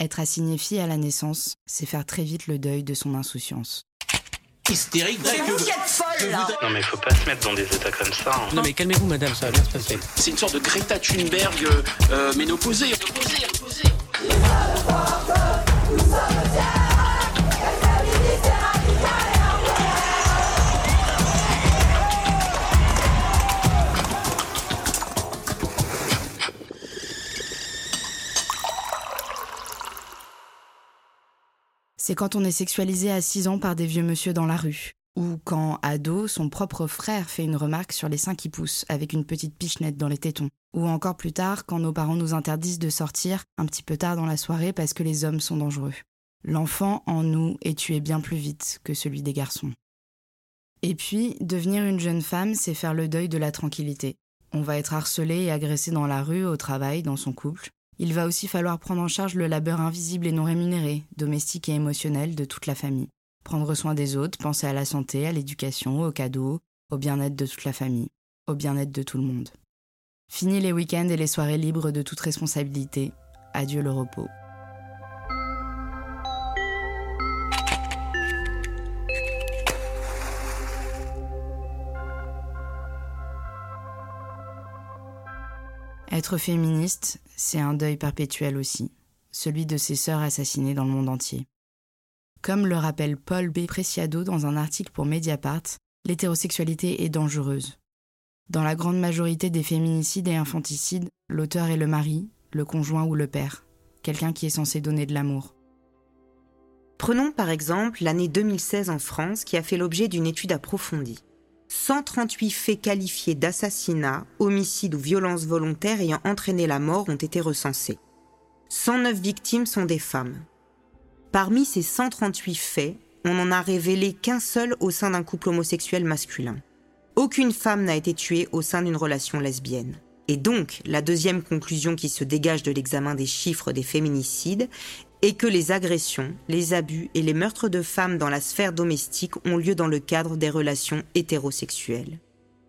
Être assigné fille à la naissance, c'est faire très vite le deuil de son insouciance. Hystérique, C'est vous qui êtes folle là Non mais faut pas se mettre dans des états comme ça. hein. Non mais calmez-vous madame, ça va bien se passer. C'est une sorte de Greta Thunberg euh, euh, ménopausée. C'est quand on est sexualisé à 6 ans par des vieux monsieur dans la rue. Ou quand, ado, son propre frère fait une remarque sur les seins qui poussent avec une petite pichenette dans les tétons. Ou encore plus tard, quand nos parents nous interdisent de sortir un petit peu tard dans la soirée parce que les hommes sont dangereux. L'enfant en nous est tué bien plus vite que celui des garçons. Et puis, devenir une jeune femme, c'est faire le deuil de la tranquillité. On va être harcelé et agressé dans la rue, au travail, dans son couple. Il va aussi falloir prendre en charge le labeur invisible et non rémunéré, domestique et émotionnel de toute la famille. Prendre soin des autres, penser à la santé, à l'éducation, aux cadeaux, au bien-être de toute la famille, au bien-être de tout le monde. Fini les week-ends et les soirées libres de toute responsabilité. Adieu le repos. Être féministe, c'est un deuil perpétuel aussi, celui de ses sœurs assassinées dans le monde entier. Comme le rappelle Paul B. Preciado dans un article pour Mediapart, l'hétérosexualité est dangereuse. Dans la grande majorité des féminicides et infanticides, l'auteur est le mari, le conjoint ou le père, quelqu'un qui est censé donner de l'amour. Prenons par exemple l'année 2016 en France qui a fait l'objet d'une étude approfondie. 138 faits qualifiés d'assassinat, homicide ou violence volontaire ayant entraîné la mort ont été recensés. 109 victimes sont des femmes. Parmi ces 138 faits, on n'en a révélé qu'un seul au sein d'un couple homosexuel masculin. Aucune femme n'a été tuée au sein d'une relation lesbienne. Et donc, la deuxième conclusion qui se dégage de l'examen des chiffres des féminicides est que les agressions, les abus et les meurtres de femmes dans la sphère domestique ont lieu dans le cadre des relations hétérosexuelles.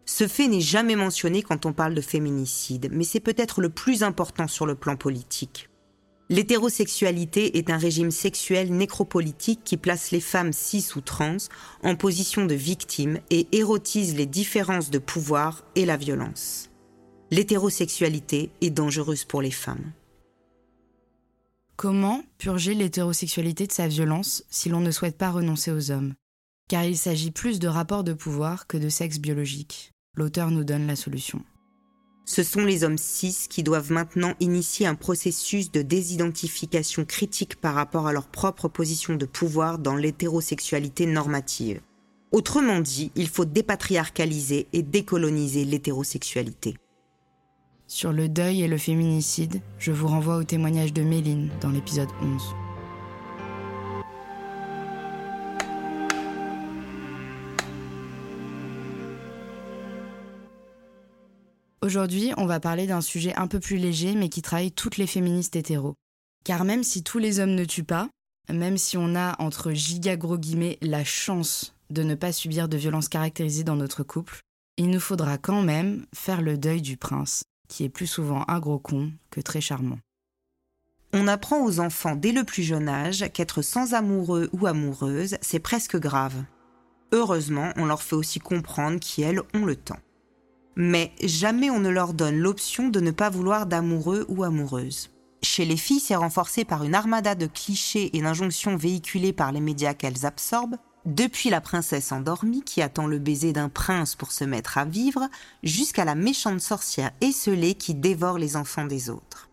Ce fait n'est jamais mentionné quand on parle de féminicide, mais c'est peut-être le plus important sur le plan politique. L'hétérosexualité est un régime sexuel nécropolitique qui place les femmes cis ou trans en position de victimes et érotise les différences de pouvoir et la violence. L'hétérosexualité est dangereuse pour les femmes. Comment purger l'hétérosexualité de sa violence si l'on ne souhaite pas renoncer aux hommes? Car il s'agit plus de rapports de pouvoir que de sexe biologique. L'auteur nous donne la solution. Ce sont les hommes cis qui doivent maintenant initier un processus de désidentification critique par rapport à leur propre position de pouvoir dans l'hétérosexualité normative. Autrement dit, il faut dépatriarcaliser et décoloniser l'hétérosexualité. Sur le deuil et le féminicide, je vous renvoie au témoignage de Méline dans l'épisode 11. Aujourd'hui, on va parler d'un sujet un peu plus léger mais qui travaille toutes les féministes hétéros. Car même si tous les hommes ne tuent pas, même si on a entre giga gros guillemets la chance de ne pas subir de violences caractérisées dans notre couple, il nous faudra quand même faire le deuil du prince, qui est plus souvent un gros con que très charmant. On apprend aux enfants dès le plus jeune âge qu'être sans amoureux ou amoureuse, c'est presque grave. Heureusement, on leur fait aussi comprendre qu'elles ont le temps. Mais jamais on ne leur donne l'option de ne pas vouloir d'amoureux ou amoureuse. Chez les filles, c'est renforcé par une armada de clichés et d'injonctions véhiculées par les médias qu'elles absorbent, depuis la princesse endormie qui attend le baiser d'un prince pour se mettre à vivre, jusqu'à la méchante sorcière esselée qui dévore les enfants des autres.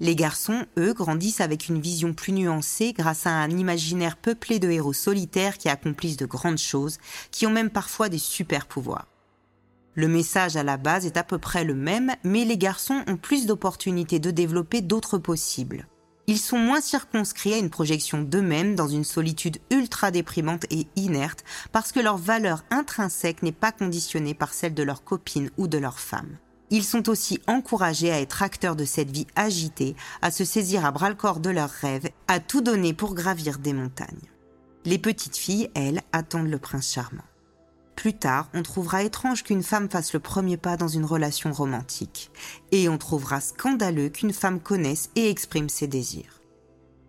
Les garçons, eux, grandissent avec une vision plus nuancée grâce à un imaginaire peuplé de héros solitaires qui accomplissent de grandes choses, qui ont même parfois des super pouvoirs. Le message à la base est à peu près le même, mais les garçons ont plus d'opportunités de développer d'autres possibles. Ils sont moins circonscrits à une projection d'eux-mêmes dans une solitude ultra déprimante et inerte parce que leur valeur intrinsèque n'est pas conditionnée par celle de leurs copines ou de leurs femmes. Ils sont aussi encouragés à être acteurs de cette vie agitée, à se saisir à bras-le-corps de leurs rêves, à tout donner pour gravir des montagnes. Les petites filles, elles, attendent le prince charmant. Plus tard, on trouvera étrange qu'une femme fasse le premier pas dans une relation romantique. Et on trouvera scandaleux qu'une femme connaisse et exprime ses désirs.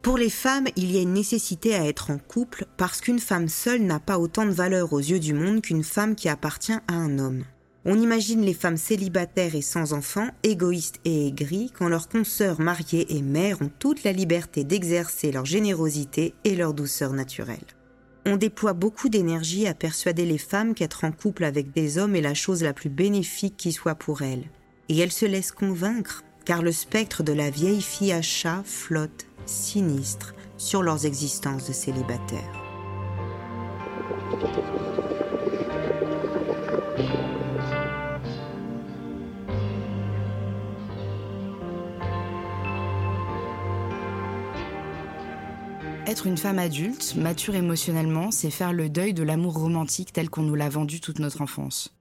Pour les femmes, il y a une nécessité à être en couple parce qu'une femme seule n'a pas autant de valeur aux yeux du monde qu'une femme qui appartient à un homme. On imagine les femmes célibataires et sans enfants, égoïstes et aigries, quand leurs consoeurs mariées et mères ont toute la liberté d'exercer leur générosité et leur douceur naturelle. On déploie beaucoup d'énergie à persuader les femmes qu'être en couple avec des hommes est la chose la plus bénéfique qui soit pour elles. Et elles se laissent convaincre, car le spectre de la vieille fille à chat flotte sinistre sur leurs existences de célibataires. Une femme adulte, mature émotionnellement, c'est faire le deuil de l'amour romantique tel qu'on nous l'a vendu toute notre enfance.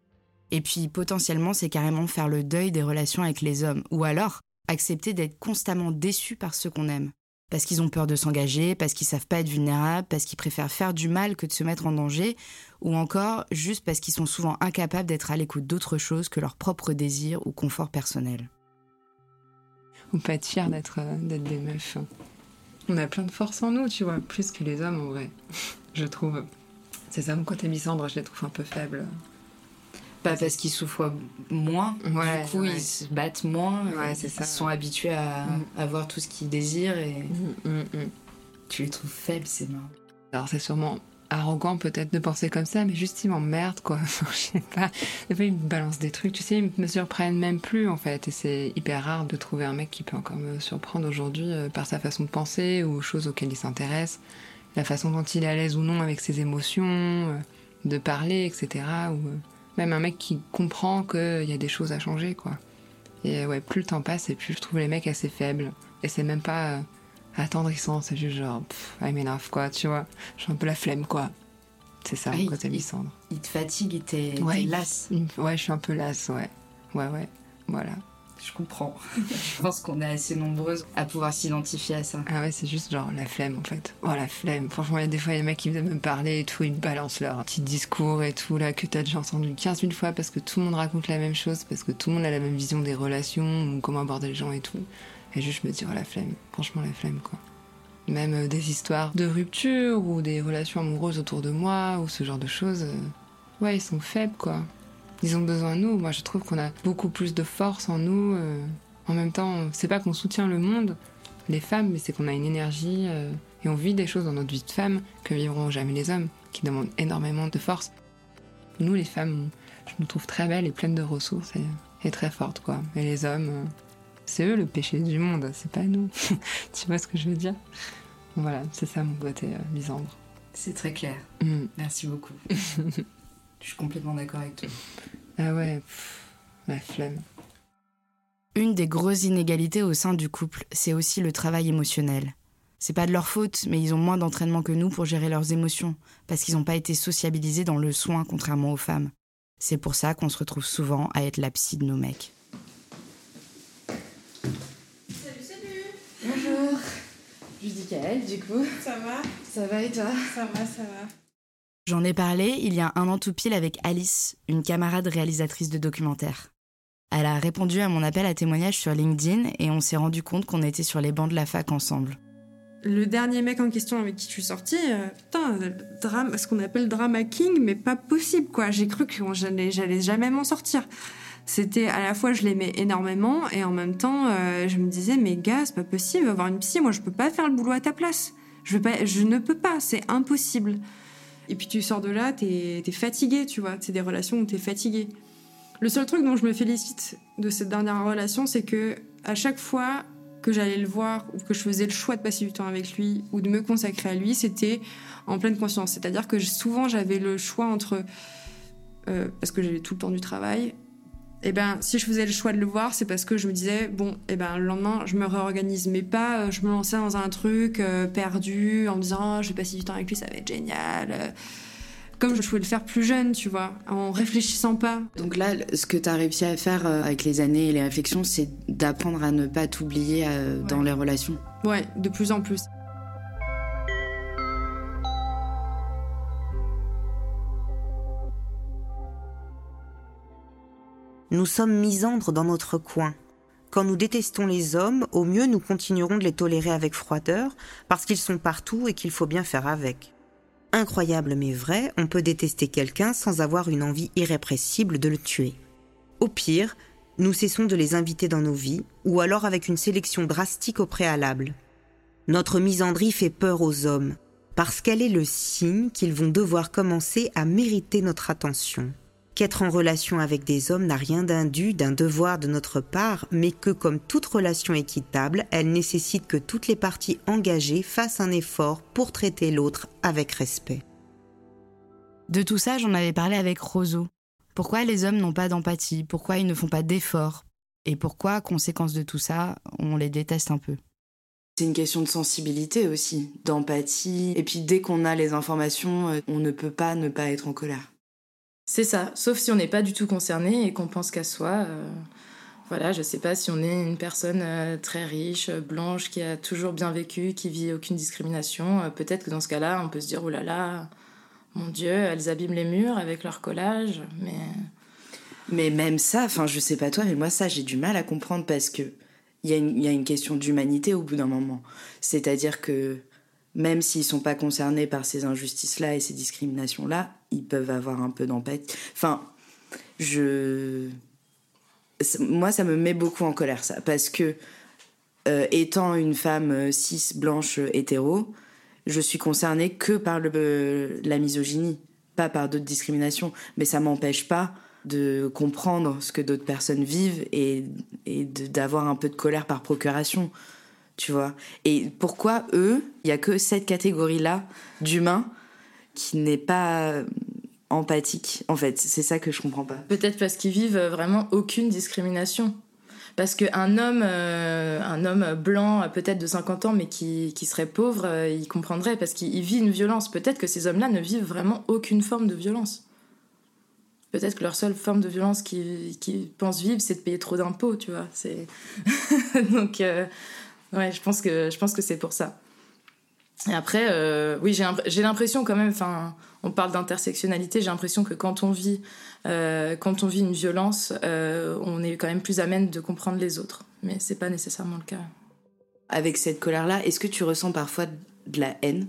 Et puis potentiellement, c'est carrément faire le deuil des relations avec les hommes, ou alors accepter d'être constamment déçu par ceux qu'on aime parce qu'ils ont peur de s'engager, parce qu'ils savent pas être vulnérables, parce qu'ils préfèrent faire du mal que de se mettre en danger, ou encore juste parce qu'ils sont souvent incapables d'être à l'écoute d'autre chose que leur propre désir ou confort personnel. On peut être euh, d'être des meufs. On a plein de force en nous, tu vois, plus que les hommes en vrai, je trouve. Ces hommes côté Missandre, je les trouve un peu faibles. Pas parce qu'ils souffrent moins, Ouais, du coup ouais. ils se battent moins, Ouais, ils ça. sont habitués à Mm. avoir tout ce qu'ils désirent et Mm, mm, mm. tu les trouves faibles, c'est marrant. Alors c'est sûrement arrogant peut-être de penser comme ça, mais juste ils m'emmerdent quoi. Je sais pas. Des fois ils me balancent des trucs, tu sais, ils me surprennent même plus en fait. Et c'est hyper rare de trouver un mec qui peut encore me surprendre aujourd'hui euh, par sa façon de penser ou aux choses auxquelles il s'intéresse, la façon dont il est à l'aise ou non avec ses émotions, euh, de parler, etc. Ou euh, même un mec qui comprend qu'il y a des choses à changer quoi. Et ouais, plus le temps passe et plus je trouve les mecs assez faibles. Et c'est même pas attendrissant, c'est juste genre, pff, I m'énerve quoi, tu vois. J'ai un peu la flemme quoi. C'est ça, Ah, il- côté il- Lysandre. Ils te fatiguent et t'es Ouais. lasse. Il Ouais, je suis un peu lasse, ouais. Ouais, ouais, voilà. Je comprends. Je pense qu'on est assez nombreuses à pouvoir s'identifier à ça. Ah ouais, c'est juste genre la flemme en fait. Oh la flemme. Franchement, il y a des fois, il y a des mecs qui viennent me parler et tout, ils me balancent leur petit discours et tout, là, que t'as déjà entendu 15 000 fois parce que tout le monde raconte la même chose, parce que tout le monde a la même vision des relations ou comment aborder les gens et tout. Et juste me dire, oh la flemme. Franchement, la flemme quoi. Même euh, des histoires de rupture ou des relations amoureuses autour de moi ou ce genre de choses. euh, Ouais, ils sont faibles quoi. Ils ont besoin de nous. Moi, je trouve qu'on a beaucoup plus de force en nous. euh. En même temps, c'est pas qu'on soutient le monde, les femmes, mais c'est qu'on a une énergie et on vit des choses dans notre vie de femme que vivront jamais les hommes, qui demandent énormément de force. Nous, les femmes, je nous trouve très belles et pleines de ressources et, très fortes, quoi. Et les hommes, c'est eux le péché du monde, c'est pas nous. tu vois ce que je veux dire? Voilà, c'est ça mon côté euh, misandre. C'est très clair. Mm. Merci beaucoup. Je suis complètement d'accord avec toi. Ah ouais, pff, la flemme. Une des grosses inégalités au sein du couple, c'est aussi le travail émotionnel. C'est pas de leur faute, mais ils ont moins d'entraînement que nous pour gérer leurs émotions, parce qu'ils n'ont pas été sociabilisés dans le soin, contrairement aux femmes. C'est pour ça qu'on se retrouve souvent à être la psy de nos mecs. Bonjour. Je dis Kael, du coup. Ça va? Ça va et toi? Ça va, ça va. J'en ai parlé il y a un an tout pile avec Alice, une camarade réalisatrice de documentaire. Elle a répondu à mon appel à témoignage sur LinkedIn et on s'est rendu compte qu'on était sur les bancs de la fac ensemble. Le dernier mec en question avec qui je suis sortie, euh, putain, drame, ce qu'on appelle drama king, mais pas possible quoi. J'ai cru que j'allais jamais m'en sortir. C'était à la fois je l'aimais énormément et en même temps euh, je me disais mais gars c'est pas possible avoir une psy moi je peux pas faire le boulot à ta place je ne peux pas c'est impossible et puis tu sors de là t'es es fatigué tu vois c'est des relations où t'es fatigué le seul truc dont je me félicite de cette dernière relation c'est que à chaque fois que j'allais le voir ou que je faisais le choix de passer du temps avec lui ou de me consacrer à lui, c'était en pleine conscience. C'est-à-dire que souvent j'avais le choix entre euh, parce que j'avais tout le temps du travail. Et ben si je faisais le choix de le voir, c'est parce que je me disais bon, et ben le lendemain je me réorganise, mais pas euh, je me lançais dans un truc euh, perdu en me disant oh, je vais passer du temps avec lui, ça va être génial. euh, comme je pouvais le faire plus jeune, tu vois, en réfléchissant pas. Donc là, ce que tu as réussi à faire avec les années et les réflexions, c'est d'apprendre à ne pas t'oublier dans Ouais. les relations. Ouais, de plus en plus. Nous sommes misandres dans notre coin. Quand nous détestons les hommes, au mieux nous continuerons de les tolérer avec froideur, parce qu'ils sont partout et qu'il faut bien faire avec. Incroyable mais vrai, on peut détester quelqu'un sans avoir une envie irrépressible de le tuer. Au pire, nous cessons de les inviter dans nos vies, ou alors avec une sélection drastique au préalable. Notre misandrie fait peur aux hommes, parce qu'elle est le signe qu'ils vont devoir commencer à mériter notre attention. Qu'être en relation avec des hommes n'a rien d'indu, d'un devoir de notre part, mais que comme toute relation équitable, elle nécessite que toutes les parties engagées fassent un effort pour traiter l'autre avec respect. De tout ça, j'en avais parlé avec Roseau. Pourquoi les hommes n'ont pas d'empathie? Pourquoi ils ne font pas d'efforts? Et pourquoi, conséquence de tout ça, on les déteste un peu? C'est une question de sensibilité aussi, d'empathie. Et puis dès qu'on a les informations, euh, on ne peut pas ne pas être en colère. C'est ça, sauf si on n'est pas du tout concerné et qu'on pense qu'à soi. Euh, voilà, je sais pas si on est une personne euh, très riche, blanche, qui a toujours bien vécu, qui vit aucune discrimination. Peut-être que dans ce cas-là, on peut se dire oh là là, mon Dieu, elles abîment les murs avec leur collage, mais. Mais même ça, enfin, je sais pas toi, mais moi, ça, j'ai du mal à comprendre parce que il y, a une question d'humanité au bout d'un moment. C'est-à-dire que même s'ils sont pas concernés par ces injustices-là et ces discriminations-là, ils peuvent avoir un peu d'empathie. Enfin, je. Moi, ça me met beaucoup en colère, ça. Parce que, euh, étant une femme euh, cis, blanche, hétéro, je suis concernée que par la misogynie, pas par d'autres discriminations. Mais ça m'empêche pas de comprendre ce que d'autres personnes vivent et, et d'avoir un peu de colère par procuration, tu vois. Et pourquoi eux, il y a que cette catégorie-là d'humains qui n'est pas empathique, en fait? C'est ça que je comprends pas. Peut-être parce qu'ils vivent vraiment aucune discrimination. Parce qu'un homme, euh, homme blanc, peut-être de 50 ans, mais qui, qui serait pauvre, euh, il comprendrait parce qu'il vit une violence. Peut-être que ces hommes-là ne vivent vraiment aucune forme de violence. Peut-être que leur seule forme de violence qu'ils pensent vivre, c'est de payer trop d'impôts, tu vois. Donc euh, ouais, je pense que je pense que c'est pour ça. Et après, euh, oui, j'ai l'impression quand même. Enfin, on parle d'intersectionnalité. J'ai l'impression que quand on vit euh, quand on vit une violence, on est quand même plus amène de comprendre les autres. Mais c'est pas nécessairement le cas. Avec cette colère-là, est-ce que tu ressens parfois de la haine?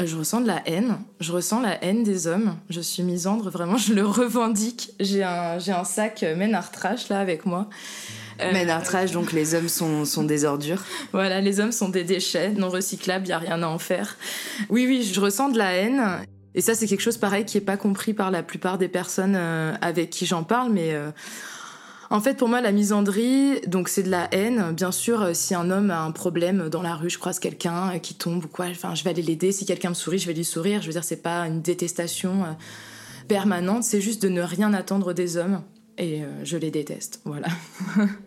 Euh, je ressens de la haine. Je ressens la haine des hommes. Je suis misandre, vraiment, je le revendique. J'ai un, un sac Ménard Trash là avec moi. Euh, Ménard Trash, donc les hommes sont, sont des ordures. Voilà, les hommes sont des déchets non recyclables, il n'y a rien à en faire. Oui, oui, je ressens de la haine. Et ça, c'est quelque chose pareil qui n'est pas compris par la plupart des personnes euh, avec qui j'en parle, mais en fait, pour moi, la misandrie, donc c'est de la haine. Bien sûr, euh, si un homme a un problème dans la rue, je croise quelqu'un euh, qui tombe ou quoi, enfin, je vais aller l'aider. Si quelqu'un me sourit, je vais lui sourire. Je veux dire, c'est pas une détestation euh, permanente, c'est juste de ne rien attendre des hommes. Et je les déteste, voilà.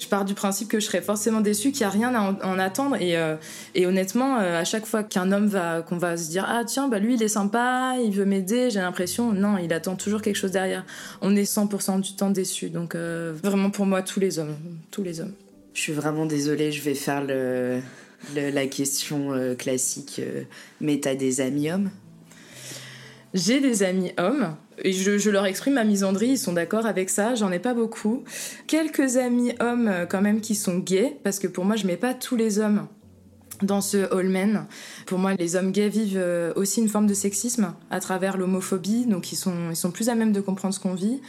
Je pars du principe que je serais forcément déçue, qu'il n'y a rien à en, attendre. Et, euh, et honnêtement, euh, à chaque fois qu'un homme va, qu'on va se dire ah tiens bah lui il est sympa, il veut m'aider, j'ai l'impression non, il attend toujours quelque chose derrière. On est 100% du temps déçu. Donc euh, vraiment pour moi tous les hommes, tous les hommes. Je suis vraiment désolée, je vais faire le, la question classique. mais t'as des amis hommes? J'ai des amis hommes et je, leur exprime ma misandrie, ils sont d'accord avec ça, j'en ai pas beaucoup. Quelques amis hommes euh, quand même qui sont gays, parce que pour moi je mets pas tous les hommes dans ce Holmen. Pour moi, les hommes gays vivent euh, aussi une forme de sexisme à travers l'homophobie, donc ils sont, ils sont plus à même de comprendre ce qu'on vit.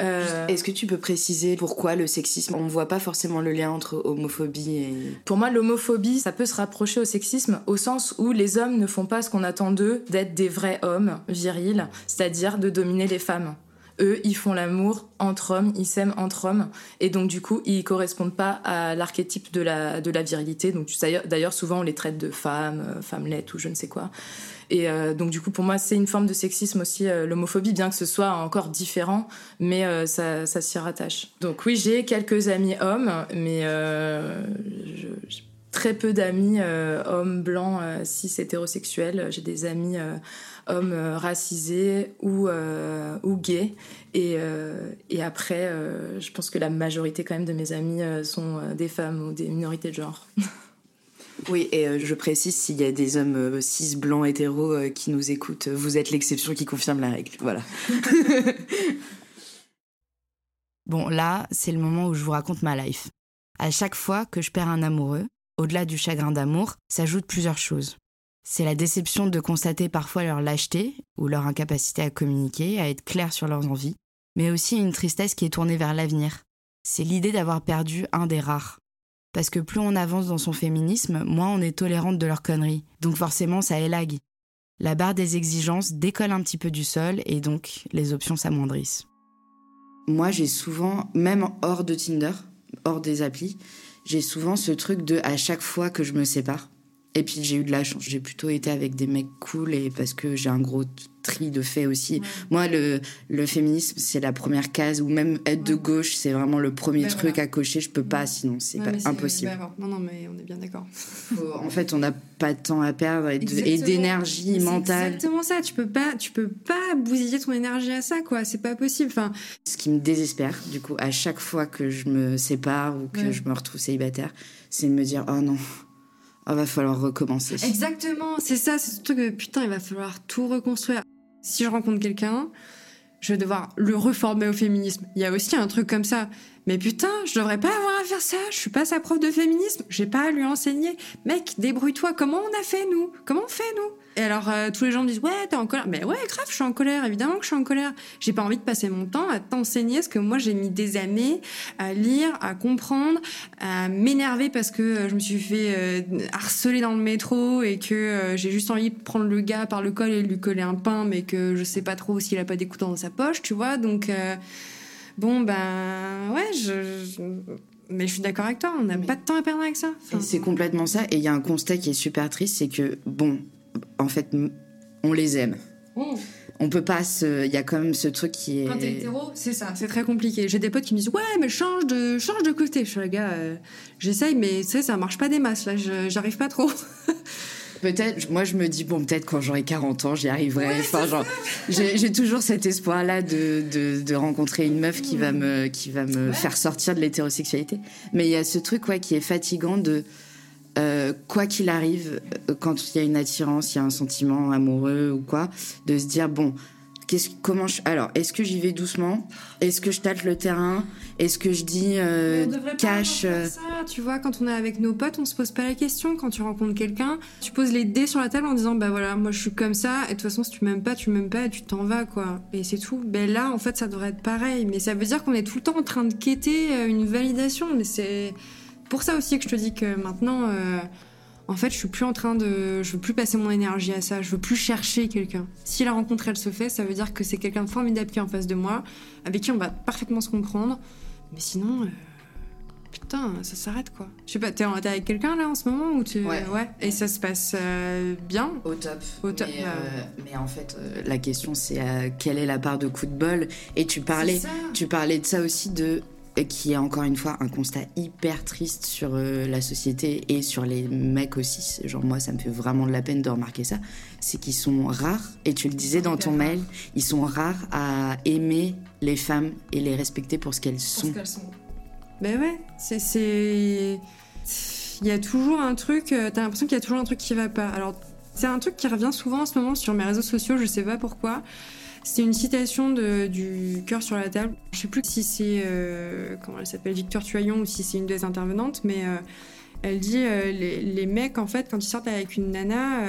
Euh, Est-ce que tu peux préciser pourquoi le sexisme On ne voit pas forcément le lien entre homophobie et... Pour moi, l'homophobie, ça peut se rapprocher au sexisme au sens où les hommes ne font pas ce qu'on attend d'eux, d'être des vrais hommes virils, c'est-à-dire de dominer les femmes. Eux, ils font l'amour entre hommes, ils s'aiment entre hommes, et donc du coup, ils correspondent pas à l'archétype de la, de la virilité. Donc d'ailleurs, souvent, on les traite de femmes, euh, femmelettes ou je ne sais quoi. Et euh, donc du coup, pour moi, c'est une forme de sexisme aussi, euh, l'homophobie, bien que ce soit encore différent, mais euh, ça, s'y rattache. Donc oui, j'ai quelques amis hommes, mais très peu d'amis hommes blancs, cis, hétérosexuels. J'ai des amis hommes racisés ou, ou gays. Et après, je pense que la majorité quand même de mes amis sont des femmes ou des minorités de genre. Oui, et euh, je précise s'il y a des hommes euh, cis, blancs, hétéros euh, qui nous écoutent, vous êtes l'exception qui confirme la règle. Voilà. Bon, là, c'est le moment où je vous raconte ma life. À chaque fois que je perds un amoureux, au-delà du chagrin d'amour, s'ajoutent plusieurs choses. C'est la déception de constater parfois leur lâcheté ou leur incapacité à communiquer, à être clair sur leurs envies, mais aussi une tristesse qui est tournée vers l'avenir. C'est l'idée d'avoir perdu un des rares. Parce que plus on avance dans son féminisme, moins on est tolérante de leurs conneries. Donc forcément, ça élague. La barre des exigences décolle un petit peu du sol et donc les options s'amoindrissent. Moi, j'ai souvent, même hors de Tinder, hors des applis, j'ai souvent ce truc de à chaque fois que je me sépare. Et puis j'ai eu de la chance, j'ai plutôt été avec des mecs cool et parce que j'ai un gros tri de faits aussi. Moi, le, le féminisme, c'est la première case, ou même être de gauche, c'est vraiment le premier Ben truc voilà. à cocher. Je peux pas, sinon c'est pas impossible. bah, non, non, mais on est bien d'accord. En fait, on n'a pas de temps à perdre et d'énergie Mais c'est mentale. exactement ça. Tu peux pas, tu peux pas bousiller ton énergie à ça, quoi. C'est pas possible. Enfin, Ce qui me désespère, du coup, à chaque fois que je me sépare ou que je me retrouve célibataire, c'est de me dire oh non, oh, va falloir recommencer. Exactement, c'est ça, c'est ce truc de putain, il va falloir tout reconstruire. Si je rencontre quelqu'un, je vais devoir le reformer au féminisme. Il y a aussi un truc comme ça. Mais putain, je devrais pas avoir à faire ça. Je suis pas sa prof de féminisme. J'ai pas à lui enseigner. Mec, débrouille-toi. Comment on a fait, nous? Comment on fait, nous? Et alors, euh, tous les gens me disent, ouais, t'es en colère. Mais ouais, grave, je suis en colère. Évidemment que je suis en colère. J'ai pas envie de passer mon temps à t'enseigner ce que moi j'ai mis des années à lire, à comprendre, à m'énerver parce que euh, je me suis fait euh, harceler dans le métro et que j'ai juste envie de prendre le gars par le col et lui coller un pain, mais que je sais pas trop s'il a pas d'écoutant dans sa poche, tu vois. Donc, bon, ben, ouais, je. je- Mais je suis d'accord avec toi, on n'a pas de temps à perdre avec ça. C'est complètement ça. Et il y a un constat qui est super triste, c'est que, bon, en fait, on les aime. Mmh. On peut pas se. Il y a quand même ce truc qui est. Quand t'es hétéro, c'est ça, c'est très compliqué. J'ai des potes qui me disent ouais, mais change de change de côté. Je suis le gars, euh, j'essaye, mais tu sais, ça marche pas des masses là. J'arrive pas trop. Peut-être, moi je me dis, bon, peut-être quand j'aurai 40 ans, j'y arriverai. enfin, genre, j'ai toujours cet espoir-là de, de, de rencontrer une meuf qui va me, qui va me faire sortir de l'hétérosexualité. Mais il y a ce truc, ouais, qui est fatigant de. euh, quoi qu'il arrive, euh, quand il y a une attirance, il y a un sentiment amoureux ou quoi, de se dire, bon, qu'est-ce, comment je. Alors, est-ce que j'y vais doucement? Est-ce que je tâte le terrain? Est-ce que je dis euh, on devrait pas cash avoir euh, ça, tu vois, quand on est avec nos potes, on se pose pas la question. Quand tu rencontres quelqu'un, tu poses les dés sur la table en disant bah voilà, moi je suis comme ça, et de toute façon si tu m'aimes pas, tu m'aimes pas, et tu t'en vas quoi. Et c'est tout. Ben là, en fait, ça devrait être pareil. Mais ça veut dire qu'on est tout le temps en train de quêter euh, une validation. Mais c'est pour ça aussi que je te dis que maintenant. euh, en fait, je suis plus en train de. Je veux plus passer mon énergie à ça. Je veux plus chercher quelqu'un. Si la rencontre, elle se fait, ça veut dire que c'est quelqu'un de formidable qui est en face de moi, avec qui on va parfaitement se comprendre. Mais sinon. euh, Putain, ça s'arrête quoi. Je sais pas, t'es avec quelqu'un là en ce moment ou tu... Ouais. Et ça se passe euh, bien Au top. Au top, Mais, bah. euh, mais en fait, la question c'est quelle est la part de coup de bol? Et tu parlais, tu parlais de ça aussi de qui est encore une fois un constat hyper triste sur euh, la société et sur les mecs aussi. Genre moi, ça me fait vraiment de la peine de remarquer ça. C'est qu'ils sont rares. Et tu le disais dans ton mail, ils sont rares à aimer les femmes et les respecter pour ce qu'elles sont. Ben ouais, c'est. c'est- Il y a toujours un truc. euh, T'as l'impression qu'il y a toujours un truc qui va pas. Alors, c'est un truc qui revient souvent en ce moment sur mes réseaux sociaux, je sais pas pourquoi. C'est une citation de, du cœur sur la table. Je sais plus si c'est. euh, comment elle s'appelle Victor Tuaillon ou si c'est une des intervenantes, mais. euh, elle dit euh, les, mecs en fait quand ils sortent avec une nana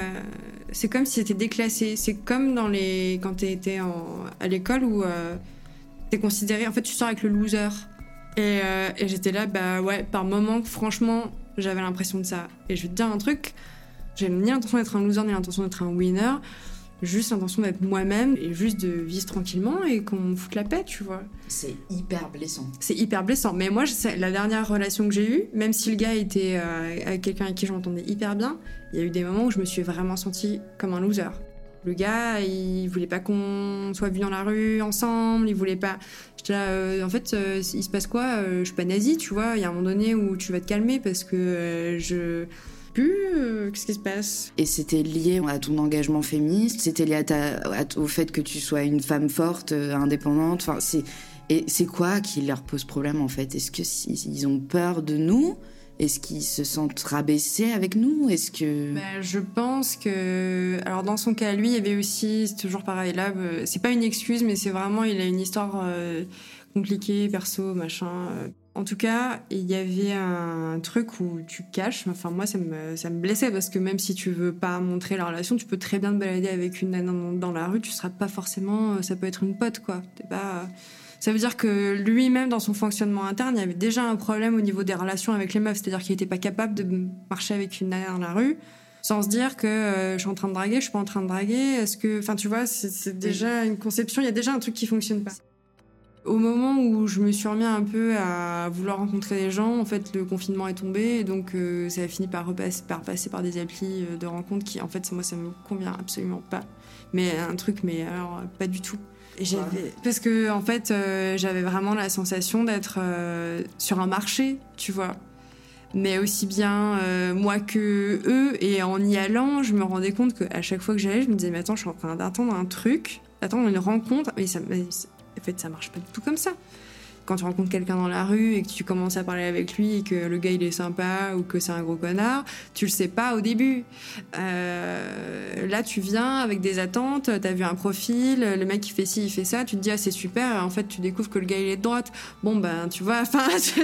c'est comme si c'était déclassé c'est comme dans les quand t'étais à l'école où t'es considéré en fait tu sors avec le loser et, et j'étais là, bah ouais, par moment, franchement, j'avais l'impression de ça. Et je vais te dire un truc, j'ai ni l'intention d'être un loser, ni l'intention d'être un winner, juste l'intention d'être moi-même et juste de vivre tranquillement et qu'on me foute la paix, tu vois. C'est hyper blessant. C'est hyper blessant. Mais moi, la dernière relation que j'ai eue, même si le gars était euh, quelqu'un avec qui je m'entendais hyper bien, il y a eu des moments où je me suis vraiment sentie comme un loser. Le gars, il voulait pas qu'on soit vu dans la rue ensemble, il voulait pas. J'étais là, euh, en fait, euh, il se passe quoi? Euh, Je suis pas nazie, tu vois? Il y a un moment donné où tu vas te calmer parce que je. Plus, euh, qu'est-ce qui se passe? Et c'était lié à ton engagement féministe, c'était lié à ta, à- au fait que tu sois une femme forte, euh, indépendante. Enfin, c'est et c'est quoi qui leur pose problème en fait? Est-ce que si- ils ont peur de nous? Est-ce qu'ils se sentent rabaissés avec nous? Est-ce que Ben, je pense que. Alors, dans son cas, lui, il y avait aussi. C'est toujours pareil. Là, euh, c'est pas une excuse, mais c'est vraiment. Il a une histoire euh, compliqué, perso, machin. euh. En tout cas, il y avait un truc où tu caches. Enfin, moi, ça me, ça me blessait parce que même si tu veux pas montrer la relation, tu peux très bien te balader avec une nana dans, la rue. Tu seras pas forcément. Ça peut être une pote, quoi. T'es pas. Ça veut dire que lui-même, dans son fonctionnement interne, il y avait déjà un problème au niveau des relations avec les meufs. C'est-à-dire qu'il était pas capable de marcher avec une nana dans la rue sans se dire que euh, je suis en train de draguer, je suis pas en train de draguer. Est-ce que, enfin, tu vois, c'est déjà une conception. Il y a déjà un truc qui fonctionne pas. Au moment où je me suis remis un peu à vouloir rencontrer des gens, en fait, le confinement est tombé, et donc euh, ça a fini par, repasser, par passer par des applis euh, de rencontres qui, en fait, moi, ça me convient absolument pas. Mais un truc, mais alors, pas du tout. Parce que, en fait, euh, j'avais vraiment la sensation d'être euh, sur un marché, tu vois. Mais aussi bien euh, moi que eux, et en y allant, je me rendais compte qu'à chaque fois que j'allais, je me disais, mais attends, je suis en train d'attendre un truc, d'attendre une rencontre, mais ça, fait, ça marche pas du tout comme ça. Quand tu rencontres quelqu'un dans la rue et que tu commences à parler avec lui et que le gars il est sympa ou que c'est un gros connard, tu le sais pas au début. Euh, là, tu viens avec des attentes, t'as vu un profil, le mec il fait ci, il fait ça, tu te dis ah c'est super, et en fait tu découvres que le gars il est de droite. Bon ben tu vois, enfin tu,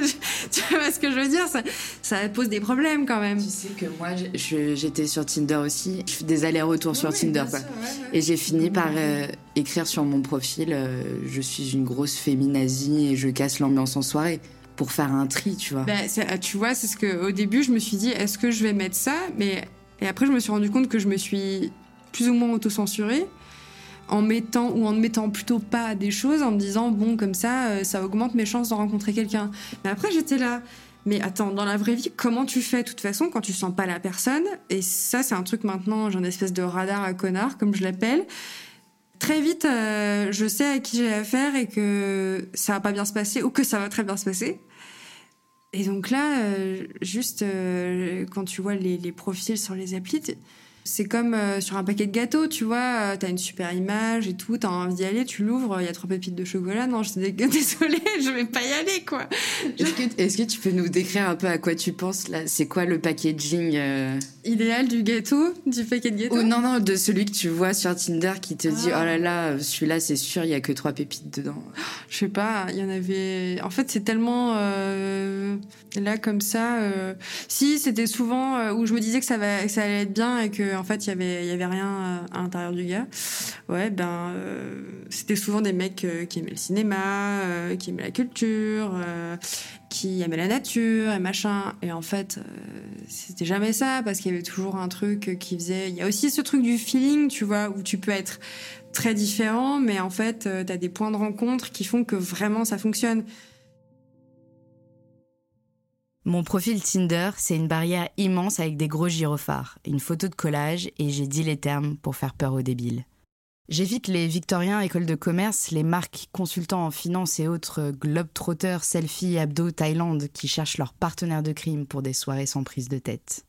vois ce que je veux dire, ça, ça pose des problèmes quand même. Tu sais que moi, j'étais sur Tinder aussi. Je fais des allers-retours sur Tinder, quoi. Et j'ai fini par euh, écrire sur mon profil euh, Je suis une grosse féminazie et je casse l'ambiance en soirée. Pour faire un tri, tu vois. C'est- tu vois, c'est ce que au début je me suis dit, est-ce que je vais mettre ça? Mais et après je me suis rendu compte que je me suis plus ou moins autocensurée en mettant ou en ne mettant plutôt pas des choses, en me disant bon comme ça, euh, ça augmente mes chances de rencontrer quelqu'un. Mais après j'étais là. Mais attends, dans la vraie vie, comment tu fais de toute façon quand tu sens pas la personne? Et ça, c'est un truc maintenant, j'ai une espèce de radar à connard, comme je l'appelle. Très vite, euh, je sais à qui j'ai affaire et que ça va pas bien se passer ou que ça va très bien se passer. Et donc là, euh, juste euh, quand tu vois les, les profils sur les applis, c'est comme euh, sur un paquet de gâteaux, tu vois, euh, t'as une super image et tout, t'as envie d'y aller, tu l'ouvres, il y a trois pépites de chocolat, non, je suis dé- désolée, je vais pas y aller, quoi. Est-ce que, tu peux nous décrire un peu à quoi tu penses là C'est quoi le packaging euh, Idéal du gâteau, du paquet de gâteaux? Non, non, de celui que tu vois sur Tinder qui te dit Ah. Oh là là, celui-là c'est sûr, il y a que trois pépites dedans. Je sais pas, il y en avait. En fait, c'est tellement là comme ça. Si c'était souvent où je me disais que ça va, que ça allait être bien et que en fait il y avait, rien euh, à l'intérieur du gars. Ouais, ben euh, c'était souvent des mecs euh, qui aimaient le cinéma, qui aimaient la culture, qui aimaient la nature et machin. Et en fait, c'était jamais ça parce qu'il y avait toujours un truc qui faisait. Il y a aussi ce truc du feeling, tu vois, où tu peux être très différent, mais en fait, euh, t'as des points de rencontre qui font que vraiment ça fonctionne. Mon profil Tinder, c'est une barrière immense avec des gros gyrophares, une photo de collage et j'ai dit les termes pour faire peur aux débiles. J'évite les victoriens écoles de commerce, les marques consultants en finance et autres globetrotters selfie abdo Thaïlande qui cherchent leur partenaire de crime pour des soirées sans prise de tête.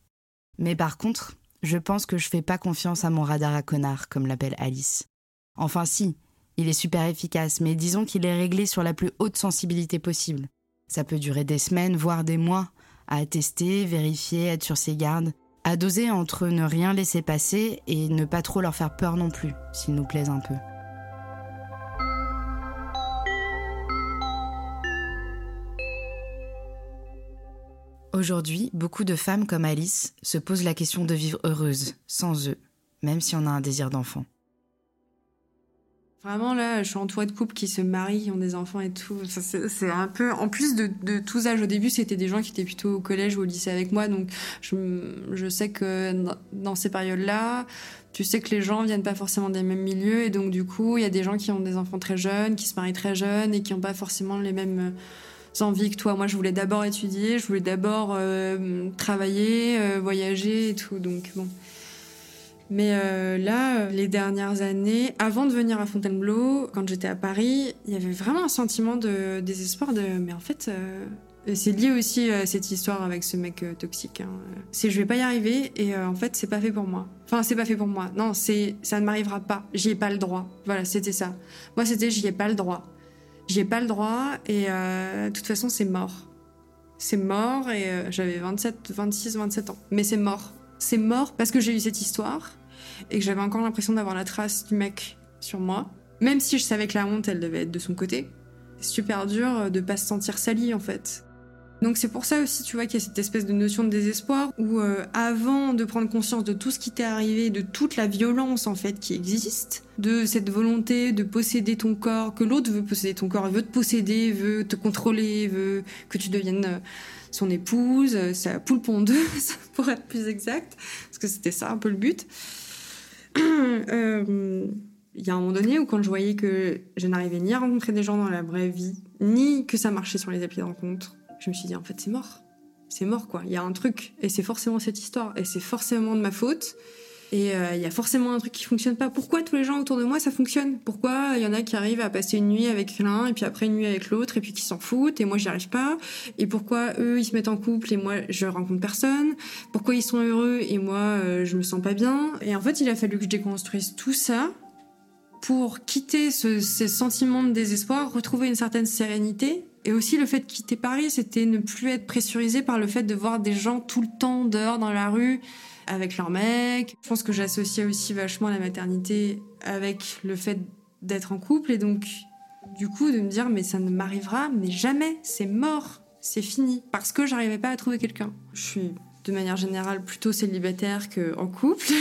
Mais par contre, je pense que je fais pas confiance à mon radar à connard, comme l'appelle Alice. Enfin si, il est super efficace, mais disons qu'il est réglé sur la plus haute sensibilité possible. Ça peut durer des semaines, voire des mois, à tester, vérifier, être sur ses gardes, à doser entre ne rien laisser passer et ne pas trop leur faire peur non plus, s'ils nous plaisent un peu. Aujourd'hui, beaucoup de femmes comme Alice se posent la question de vivre heureuse, sans eux, même si on a un désir d'enfant. Vraiment, là, je suis entourée de couples qui se marient, qui ont des enfants et tout. Ça, C'est un peu. En plus de, de tous âges, au début, c'était des gens qui étaient plutôt au collège ou au lycée avec moi. Donc, je, je sais que dans- dans ces périodes-là, tu sais que les gens viennent pas forcément des mêmes milieux. Et donc, du coup, il y a des gens qui ont des enfants très jeunes, qui se marient très jeunes et qui n'ont pas forcément les mêmes euh, envies que toi. Moi, je voulais d'abord étudier, je voulais d'abord euh, travailler, euh, voyager et tout. Donc, bon. Mais euh, là, les dernières années, avant de venir à Fontainebleau, quand j'étais à Paris, il y avait vraiment un sentiment de désespoir de. Mais en fait, euh, c'est lié aussi à cette histoire avec ce mec euh, toxique. hein. C'est je vais pas y arriver et en fait, c'est pas fait pour moi. Enfin, c'est pas fait pour moi. Non, ça ne m'arrivera pas. J'y ai pas le droit. Voilà, c'était ça. Moi, c'était j'y ai pas le droit. J'y ai pas le droit et de toute façon, c'est mort. C'est mort et j'avais 27, 26, 27 ans. Mais c'est mort. C'est mort parce que j'ai eu cette histoire et que j'avais encore l'impression d'avoir la trace du mec sur moi. Même si je savais que la honte, elle devait être de son côté. super dur de pas se sentir sali en fait. Donc c'est pour ça aussi, tu vois, qu'il y a cette espèce de notion de désespoir où euh, avant de prendre conscience de tout ce qui t'est arrivé, de toute la violence en fait qui existe, de cette volonté de posséder ton corps, que l'autre veut posséder ton corps, veut te posséder, veut te contrôler, veut que tu deviennes euh, son épouse, euh, sa poule pondeuse, pour être plus exact, parce que c'était ça un peu le but. Il y a un moment donné où quand je voyais que je n'arrivais ni à rencontrer des gens dans la vraie vie, ni que ça marchait sur les applis de rencontre, je me suis dit en fait c'est mort. C'est mort quoi. Il y a un truc et c'est forcément cette histoire et c'est forcément de ma faute. Et euh, il y a forcément un truc qui fonctionne pas. Pourquoi tous les gens autour de moi ça fonctionne? Pourquoi il y en a qui arrivent à passer une nuit avec l'un et puis après une nuit avec l'autre et puis qui s'en foutent et moi j'y arrive pas? Et pourquoi eux ils se mettent en couple et moi je rencontre personne? Pourquoi ils sont heureux et moi euh, je me sens pas bien? Et en fait il a fallu que je déconstruise tout ça pour quitter ce, ces sentiments de désespoir, retrouver une certaine sérénité. Et aussi le fait de quitter Paris, c'était ne plus être pressurisé par le fait de voir des gens tout le temps dehors dans la rue avec leurs mecs. Je pense que j'associais aussi vachement la maternité avec le fait d'être en couple et donc du coup de me dire mais ça ne m'arrivera mais jamais, c'est mort, c'est fini parce que j'arrivais pas à trouver quelqu'un. Je suis de manière générale plutôt célibataire qu'en couple.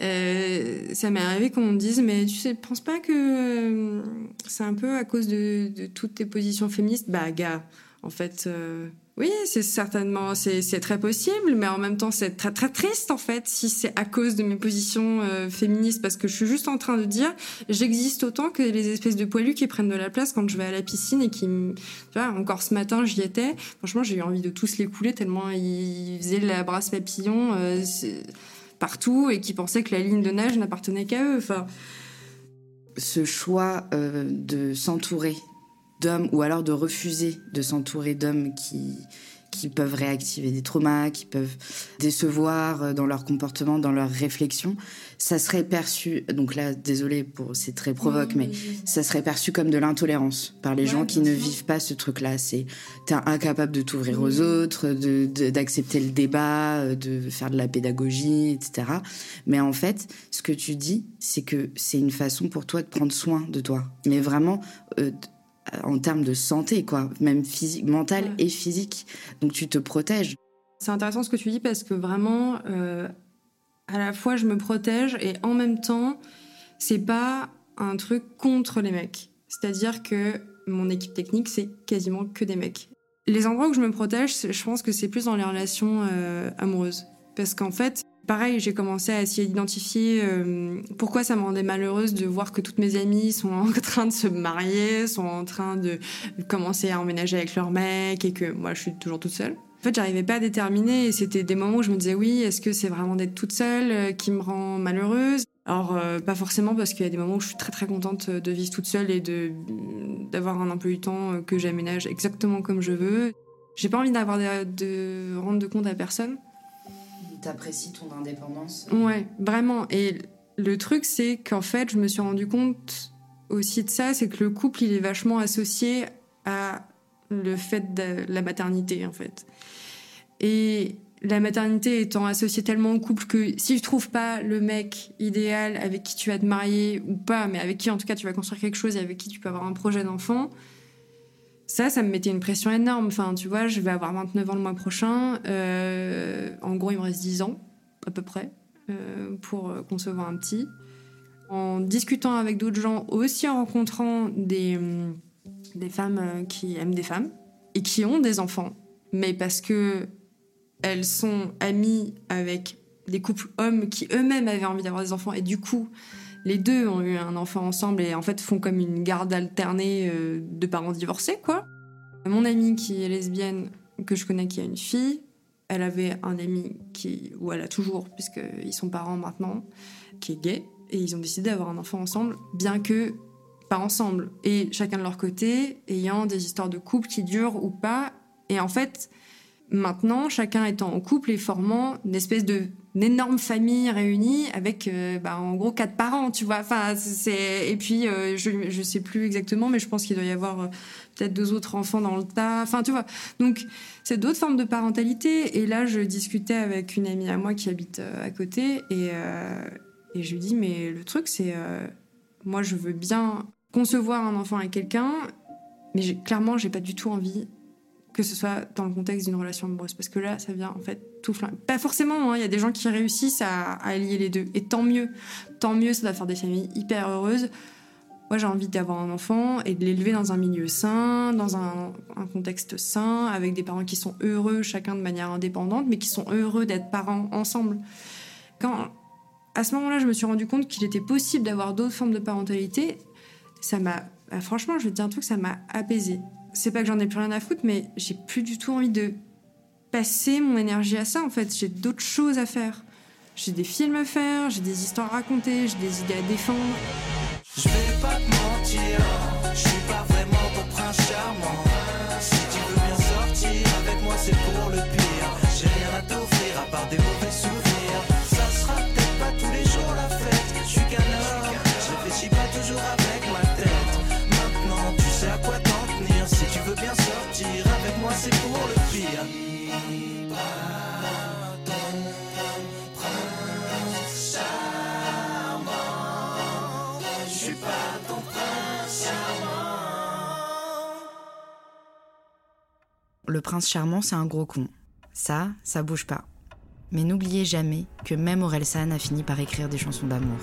Euh, ça m'est arrivé qu'on me dise mais tu sais pense pas que euh, c'est un peu à cause de, de, toutes tes positions féministes? Bah gars en fait euh, oui c'est certainement c'est très possible mais en même temps c'est très très triste en fait si c'est à cause de mes positions euh, féministes parce que je suis juste en train de dire j'existe autant que les espèces de poilus qui prennent de la place quand je vais à la piscine et qui encore ce matin j'y étais franchement j'ai eu envie de tous les couler tellement ils faisaient la brasse papillon partout et qui pensaient que la ligne de nage n'appartenait qu'à eux. Enfin, ce choix euh, de s'entourer d'hommes ou alors de refuser de s'entourer d'hommes qui qui peuvent réactiver des traumas, qui peuvent décevoir euh, dans leur comportement, dans leur réflexion, ça serait perçu, donc là, désolé pour, c'est très provoque, mais ça serait perçu comme de l'intolérance par les gens qui ne vivent pas ce truc-là. C'est, t'es incapable de t'ouvrir aux autres, de, d'accepter le débat, euh, de faire de la pédagogie, etc. Mais en fait, ce que tu dis, c'est que c'est une façon pour toi de prendre soin de toi. Mais vraiment, euh, en termes de santé, quoi, même physique, mentale et physique. Donc tu te protèges. C'est intéressant ce que tu dis parce que vraiment, euh, à la fois je me protège et en même temps, c'est pas un truc contre les mecs. C'est-à-dire que mon équipe technique, c'est quasiment que des mecs. Les endroits où je me protège, je pense que c'est plus dans les relations euh, amoureuses. Parce qu'en fait, Pareil, j'ai commencé à essayer d'identifier euh, pourquoi ça me rendait malheureuse de voir que toutes mes amies sont en train de se marier, sont en train de commencer à emménager avec leur mec et que moi je suis toujours toute seule. En fait, j'arrivais pas à déterminer et c'était des moments où je me disais oui, est-ce que c'est vraiment d'être toute seule euh, qui me rend malheureuse? Alors euh, pas forcément parce qu'il y a des moments où je suis très très contente de vivre toute seule et d'avoir un emploi du temps que j'aménage exactement comme je veux. J'ai pas envie d'avoir de, de rendre de compte à personne t'apprécies ton indépendance. Ouais, vraiment. Et le truc, c'est qu'en fait, je me suis rendu compte aussi de ça, c'est que le couple, il est vachement associé à le fait de la maternité, en fait. Et la maternité étant associée tellement au couple que si je trouve pas le mec idéal avec qui tu vas te marier ou pas, mais avec qui en tout cas tu vas construire quelque chose et avec qui tu peux avoir un projet d'enfant, ça, ça me mettait une pression énorme. Enfin, tu vois, je vais avoir 29 ans le mois prochain. Euh, en gros, il me reste 10 ans, à peu près, euh, pour euh, concevoir un petit. En discutant avec d'autres gens, aussi en rencontrant des, des femmes qui aiment des femmes et qui ont des enfants, mais parce que elles sont amies avec des couples hommes qui eux-mêmes avaient envie d'avoir des enfants et du coup les deux ont eu un enfant ensemble et en fait font comme une garde alternée euh, de parents divorcés, quoi. Mon amie qui est lesbienne, que je connais, qui a une fille, elle avait un ami qui, ou elle a toujours, puisqu'ils sont parents maintenant, qui est gay, et ils ont décidé d'avoir un enfant ensemble, bien que pas ensemble, et chacun de leur côté, ayant des histoires de couple qui durent ou pas. Et en fait, maintenant, chacun étant en couple et formant une espèce de une énorme famille réunie avec euh, bah, en gros quatre parents tu vois. Enfin c'est et puis euh, je je sais plus exactement mais je pense qu'il doit y avoir euh, peut-être deux autres enfants dans le tas. Enfin tu vois. Donc c'est d'autres formes de parentalité. Et là je discutais avec une amie à moi qui habite à côté et et je lui dis mais le truc c'est moi je veux bien concevoir un enfant avec quelqu'un Mais clairement, j'ai pas du tout envie que ce soit dans le contexte d'une relation amoureuse. Parce que là, ça vient en fait Pas forcément, hein, il y a des gens qui réussissent à, à allier les deux. Et tant mieux. Tant mieux, ça doit faire des familles hyper heureuses. Moi, j'ai envie d'avoir un enfant et de l'élever dans un milieu sain, dans un, contexte sain, avec des parents qui sont heureux, chacun de manière indépendante, mais qui sont heureux d'être parents ensemble. Quand, à ce moment-là, je me suis rendu compte qu'il était possible d'avoir d'autres formes de parentalité, ça m'a. bah, franchement, je vais dire un truc, ça m'a apaisé. C'est pas que j'en ai plus rien à foutre, mais j'ai plus du tout envie de passer mon énergie à ça, en fait. J'ai d'autres choses à faire. J'ai des films à faire, j'ai des histoires à raconter, j'ai des idées à défendre. Je vais pas te mentir, Le prince charmant, c'est un gros con. Ça, ça bouge pas. Mais n'oubliez jamais que même Orelsan a fini par écrire des chansons d'amour.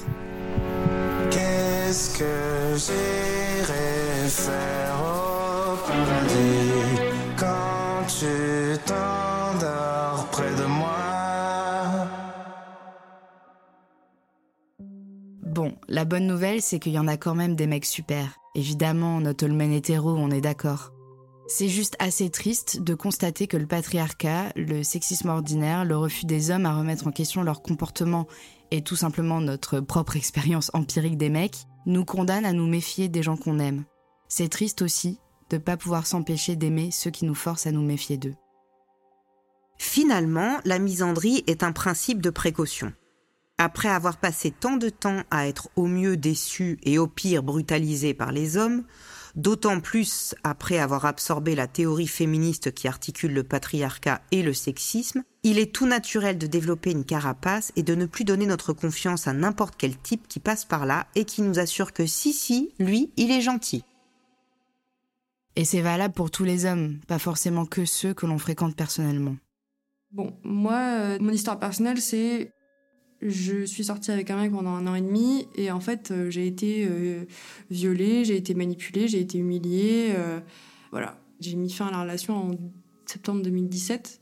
Qu'est-ce que j'irai faire au paradis quand tu t'endors près de moi? Bon, la bonne nouvelle, c'est qu'il y en a quand même des mecs super. Évidemment, notre hétéro, on est d'accord. C'est juste assez triste de constater que le patriarcat, le sexisme ordinaire, le refus des hommes à remettre en question leur comportement et tout simplement notre propre expérience empirique des mecs, nous condamnent à nous méfier des gens qu'on aime. C'est triste aussi de ne pas pouvoir s'empêcher d'aimer ceux qui nous forcent à nous méfier d'eux. Finalement, la misandrie est un principe de précaution. Après avoir passé tant de temps à être au mieux déçu et au pire brutalisé par les hommes, d'autant plus après avoir absorbé la théorie féministe qui articule le patriarcat et le sexisme, il est tout naturel de développer une carapace et de ne plus donner notre confiance à n'importe quel type qui passe par là et qui nous assure que si si, lui, il est gentil. Et c'est valable pour tous les hommes, pas forcément que ceux que l'on fréquente personnellement. Bon, moi, euh, mon histoire personnelle, c'est. Je suis sortie avec un mec pendant un an et demi, et en fait, euh, j'ai été euh, violée, j'ai été manipulée, j'ai été humiliée. euh, voilà. J'ai mis fin à la relation en septembre 2017.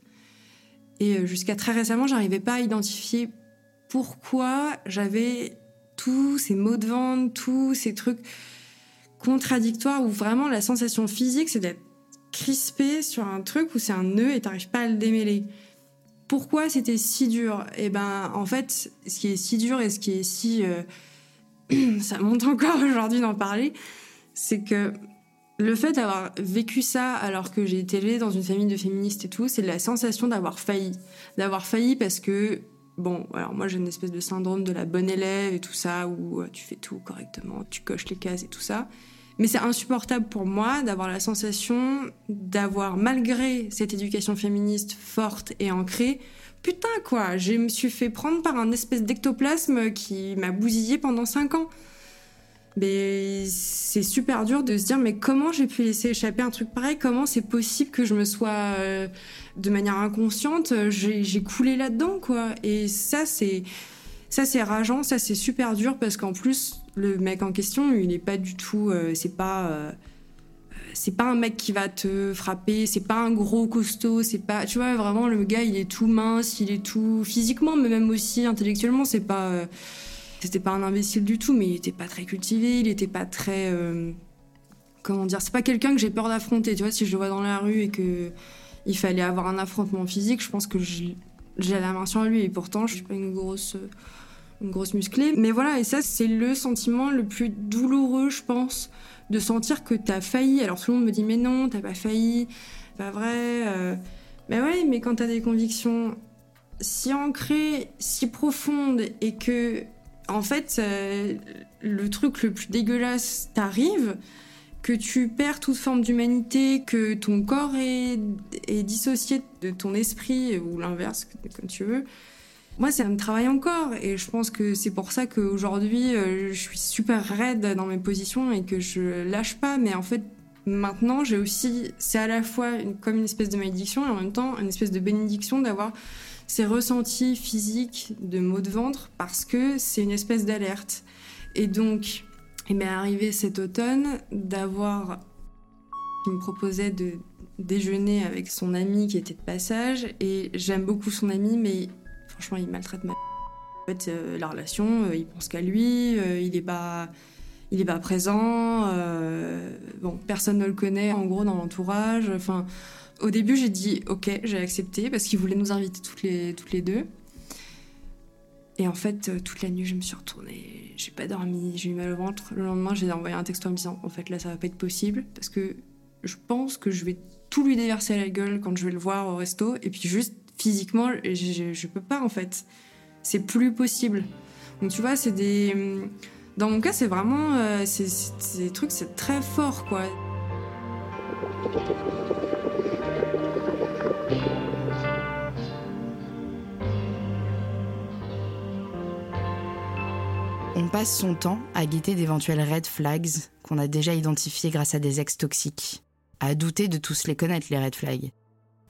Et jusqu'à très récemment, j'arrivais pas à identifier pourquoi j'avais tous ces mots de vente, tous ces trucs contradictoires où vraiment la sensation physique, c'est d'être crispé sur un truc où c'est un nœud et t'arrives pas à le démêler. Pourquoi c'était si dur? Eh ben, en fait, ce qui est si dur et ce qui est si... euh, ça monte encore aujourd'hui d'en parler, c'est que le fait d'avoir vécu ça alors que j'ai été élevée dans une famille de féministes et tout, c'est la sensation d'avoir failli. D'avoir failli parce que, bon, alors moi j'ai une espèce de syndrome de la bonne élève et tout ça, où euh, tu fais tout correctement, tu coches les cases et tout ça. Mais c'est insupportable pour moi d'avoir la sensation d'avoir, malgré cette éducation féministe forte et ancrée, putain quoi, je me suis fait prendre par un espèce d'ectoplasme qui m'a bousillé pendant 5 ans. Mais c'est super dur de se dire, mais comment j'ai pu laisser échapper un truc pareil? Comment c'est possible que je me sois, euh, de manière inconsciente, euh, j'ai coulé là-dedans, quoi? Et ça, c'est. Ça, c'est rageant, ça, c'est super dur parce qu'en plus, le mec en question, il n'est pas du tout. euh, c'est pas. euh, c'est pas un mec qui va te frapper, c'est pas un gros costaud, c'est pas. Tu vois, vraiment, le gars, il est tout mince, il est tout. physiquement, mais même aussi intellectuellement, c'est pas. euh, c'était pas un imbécile du tout, mais il était pas très cultivé, il était pas très. comment dire C'est pas quelqu'un que j'ai peur d'affronter. Tu vois, si je le vois dans la rue et que il fallait avoir un affrontement physique, je pense que j'ai la main sur lui. Et pourtant, je suis pas une grosse, une grosse musclée. Mais voilà, et ça, c'est le sentiment le plus douloureux, je pense, de sentir que t'as failli. Alors tout le monde me dit, mais non, t'as pas failli, pas vrai. euh. Mais ouais, mais quand t'as des convictions si ancrées, si profondes, et que, en fait, euh, le truc le plus dégueulasse t'arrive, que tu perds toute forme d'humanité, que ton corps est, est dissocié de ton esprit, ou l'inverse, comme tu veux. Moi, ça me travaille encore, et je pense que c'est pour ça qu'aujourd'hui, euh, je suis super raide dans mes positions et que je lâche pas, mais en fait, Maintenant, j'ai aussi, c'est à la fois comme une espèce de malédiction et en même temps une espèce de bénédiction d'avoir ces ressentis physiques de maux de ventre parce que c'est une espèce d'alerte. Et donc, il m'est arrivé cet automne d'avoir qui me proposait de déjeuner avec son ami qui était de passage et j'aime beaucoup son ami mais franchement il maltraite ma en fait euh, la relation euh, il pense qu'à lui euh, il est pas il est pas présent bon personne ne le connaît en gros dans l'entourage. Enfin au début j'ai dit ok j'ai accepté parce qu'il voulait nous inviter toutes les toutes les deux. Et en fait toute la nuit je me suis retournée j'ai pas dormi j'ai eu mal au ventre. Le lendemain j'ai envoyé un texto en me disant en fait là ça va pas être possible parce que je pense que je vais tout lui déverser à la gueule quand je vais le voir au resto et puis juste physiquement je, je, peux pas en fait. C'est plus possible. Donc tu vois c'est des dans mon cas c'est vraiment euh, c'est des trucs c'est très fort quoi. On passe son temps à guetter d'éventuels red flags qu'on a déjà identifiés grâce à des ex toxiques, à douter de tous les connaître, les red flags,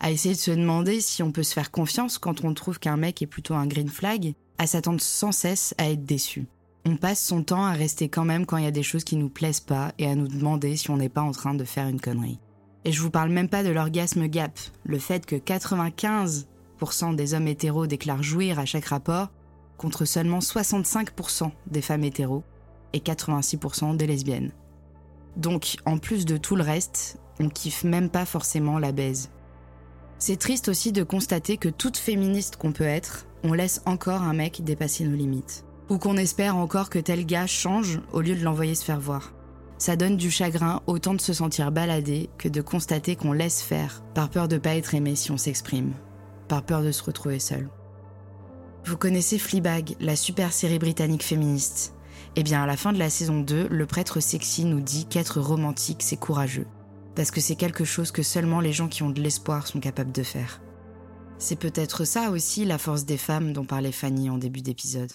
à essayer de se demander si on peut se faire confiance quand on trouve qu'un mec est plutôt un green flag, à s'attendre sans cesse à être déçu. On passe son temps à rester quand même quand il y a des choses qui nous plaisent pas et à nous demander si on n'est pas en train de faire une connerie. Et je vous parle même pas de l'orgasme gap, le fait que 95% des hommes hétéros déclarent jouir à chaque rapport, contre seulement 65% des femmes hétéros et 86% des lesbiennes. Donc, en plus de tout le reste, on kiffe même pas forcément la baise. C'est triste aussi de constater que toute féministe qu'on peut être, on laisse encore un mec dépasser nos limites. Ou qu'on espère encore que tel gars change au lieu de l'envoyer se faire voir. Ça donne du chagrin autant de se sentir baladé que de constater qu'on laisse faire, par peur de pas être aimé si on s'exprime, par peur de se retrouver seul. Vous connaissez Fleabag, la super série britannique féministe? Eh bien, à la fin de la saison 2, le prêtre sexy nous dit qu'être romantique, c'est courageux. Parce que c'est quelque chose que seulement les gens qui ont de l'espoir sont capables de faire. C'est peut-être ça aussi la force des femmes dont parlait Fanny en début d'épisode.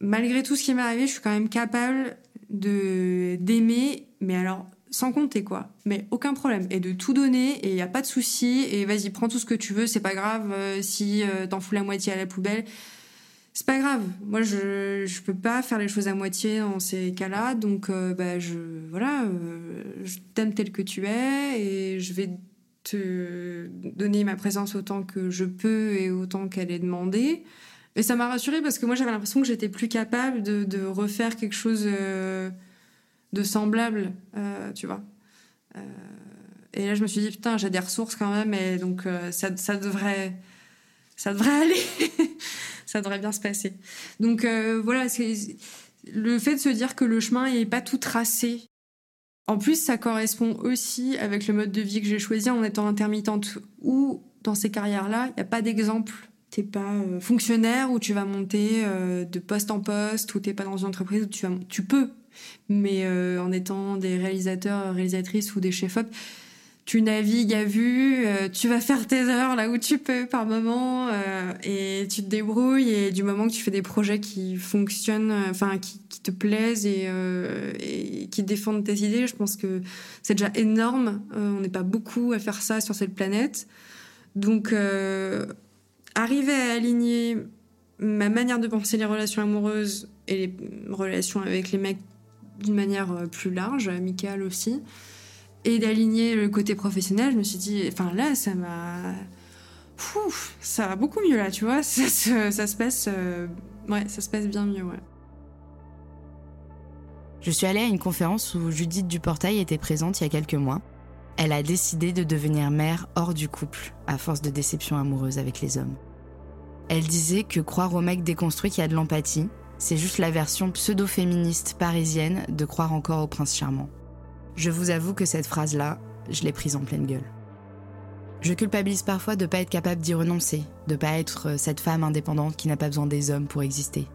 malgré tout ce qui m'est arrivé, je suis quand même capable d'aimer, mais alors sans compter quoi. Mais aucun problème. Et de tout donner, et il a pas de souci, et vas-y, prends tout ce que tu veux, c'est pas grave euh, si euh, t'en fous la moitié à la poubelle. C'est pas grave. Moi, je, je peux pas faire les choses à moitié dans ces cas-là, donc euh, bah, je, voilà, euh, je t'aime tel que tu es, et je vais te donner ma présence autant que je peux et autant qu'elle est demandée. Et ça m'a rassurée parce que moi j'avais l'impression que j'étais plus capable de, de refaire quelque chose euh, de semblable, tu vois. Et là je me suis dit putain j'ai des ressources quand même et donc ça, ça devrait ça devrait aller, ça devrait bien se passer. Donc euh, voilà le fait de se dire que le chemin n'est pas tout tracé. En plus ça correspond aussi avec le mode de vie que j'ai choisi en étant intermittente ou dans ces carrières-là il n'y a pas d'exemple t'es pas euh, fonctionnaire où tu vas monter euh, de poste en poste ou t'es pas dans une entreprise où tu vas tu peux mais en étant des réalisateurs réalisatrices ou des chefs op tu navigues à vue euh, tu vas faire tes heures là où tu peux par moment euh, et tu te débrouilles et du moment que tu fais des projets qui fonctionnent euh, enfin qui, te plaisent et, et qui défendent tes idées je pense que c'est déjà énorme. On n'est pas beaucoup à faire ça sur cette planète. Donc arriver à aligner ma manière de penser les relations amoureuses et les relations avec les mecs d'une manière plus large, amicale aussi, et d'aligner le côté professionnel, je me suis dit, enfin là, ça m'a. Ça va beaucoup mieux là, tu vois, ça, se- passe. euh, Ouais, ça se passe bien mieux, ouais. Je suis allée à une conférence où Judith Duportail était présente il y a quelques mois. Elle a décidé de devenir mère hors du couple, à force de déception amoureuse avec les hommes. Elle disait que croire au mec déconstruit qui a de l'empathie, c'est juste la version pseudo-féministe parisienne de croire encore au prince charmant. Je vous avoue que cette phrase-là, je l'ai prise en pleine gueule. Je culpabilise parfois de pas être capable d'y renoncer, de pas être cette femme indépendante qui n'a pas besoin des hommes pour exister.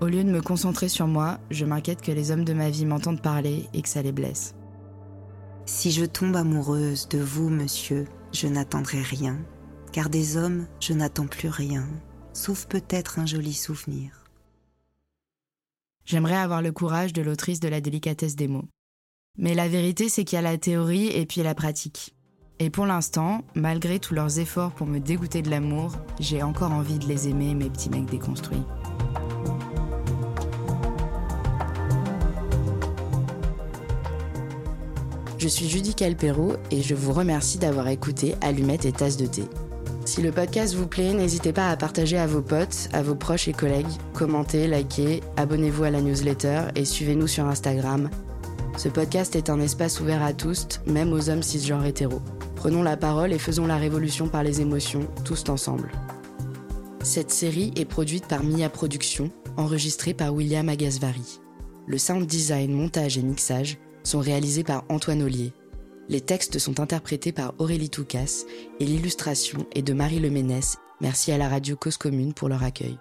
Au lieu de me concentrer sur moi, je m'inquiète que les hommes de ma vie m'entendent parler et que ça les blesse. Si je tombe amoureuse de vous, monsieur, je n'attendrai rien, car des hommes, je n'attends plus rien, sauf peut-être un joli souvenir. J'aimerais avoir le courage de l'autrice de La délicatesse des mots. Mais la vérité, c'est qu'il y a la théorie et puis la pratique. Et pour l'instant, malgré tous leurs efforts pour me dégoûter de l'amour, j'ai encore envie de les aimer, mes petits mecs déconstruits. Je suis Judy Calpero et je vous remercie d'avoir écouté Allumettes et Tasse de thé. Si le podcast vous plaît, n'hésitez pas à partager à vos potes, à vos proches et collègues, commentez, likez, abonnez-vous à la newsletter et suivez-nous sur Instagram. Ce podcast est un espace ouvert à tous, même aux hommes cisgenres hétéros. Prenons la parole et faisons la révolution par les émotions, tous ensemble. Cette série est produite par Mia Productions, enregistrée par William Agasvari. Le sound design, montage et mixage sont réalisés par Antoine Ollier. Les textes sont interprétés par Aurélie Toucas et l'illustration est de Marie Leménès. Merci à la radio Cause Commune pour leur accueil.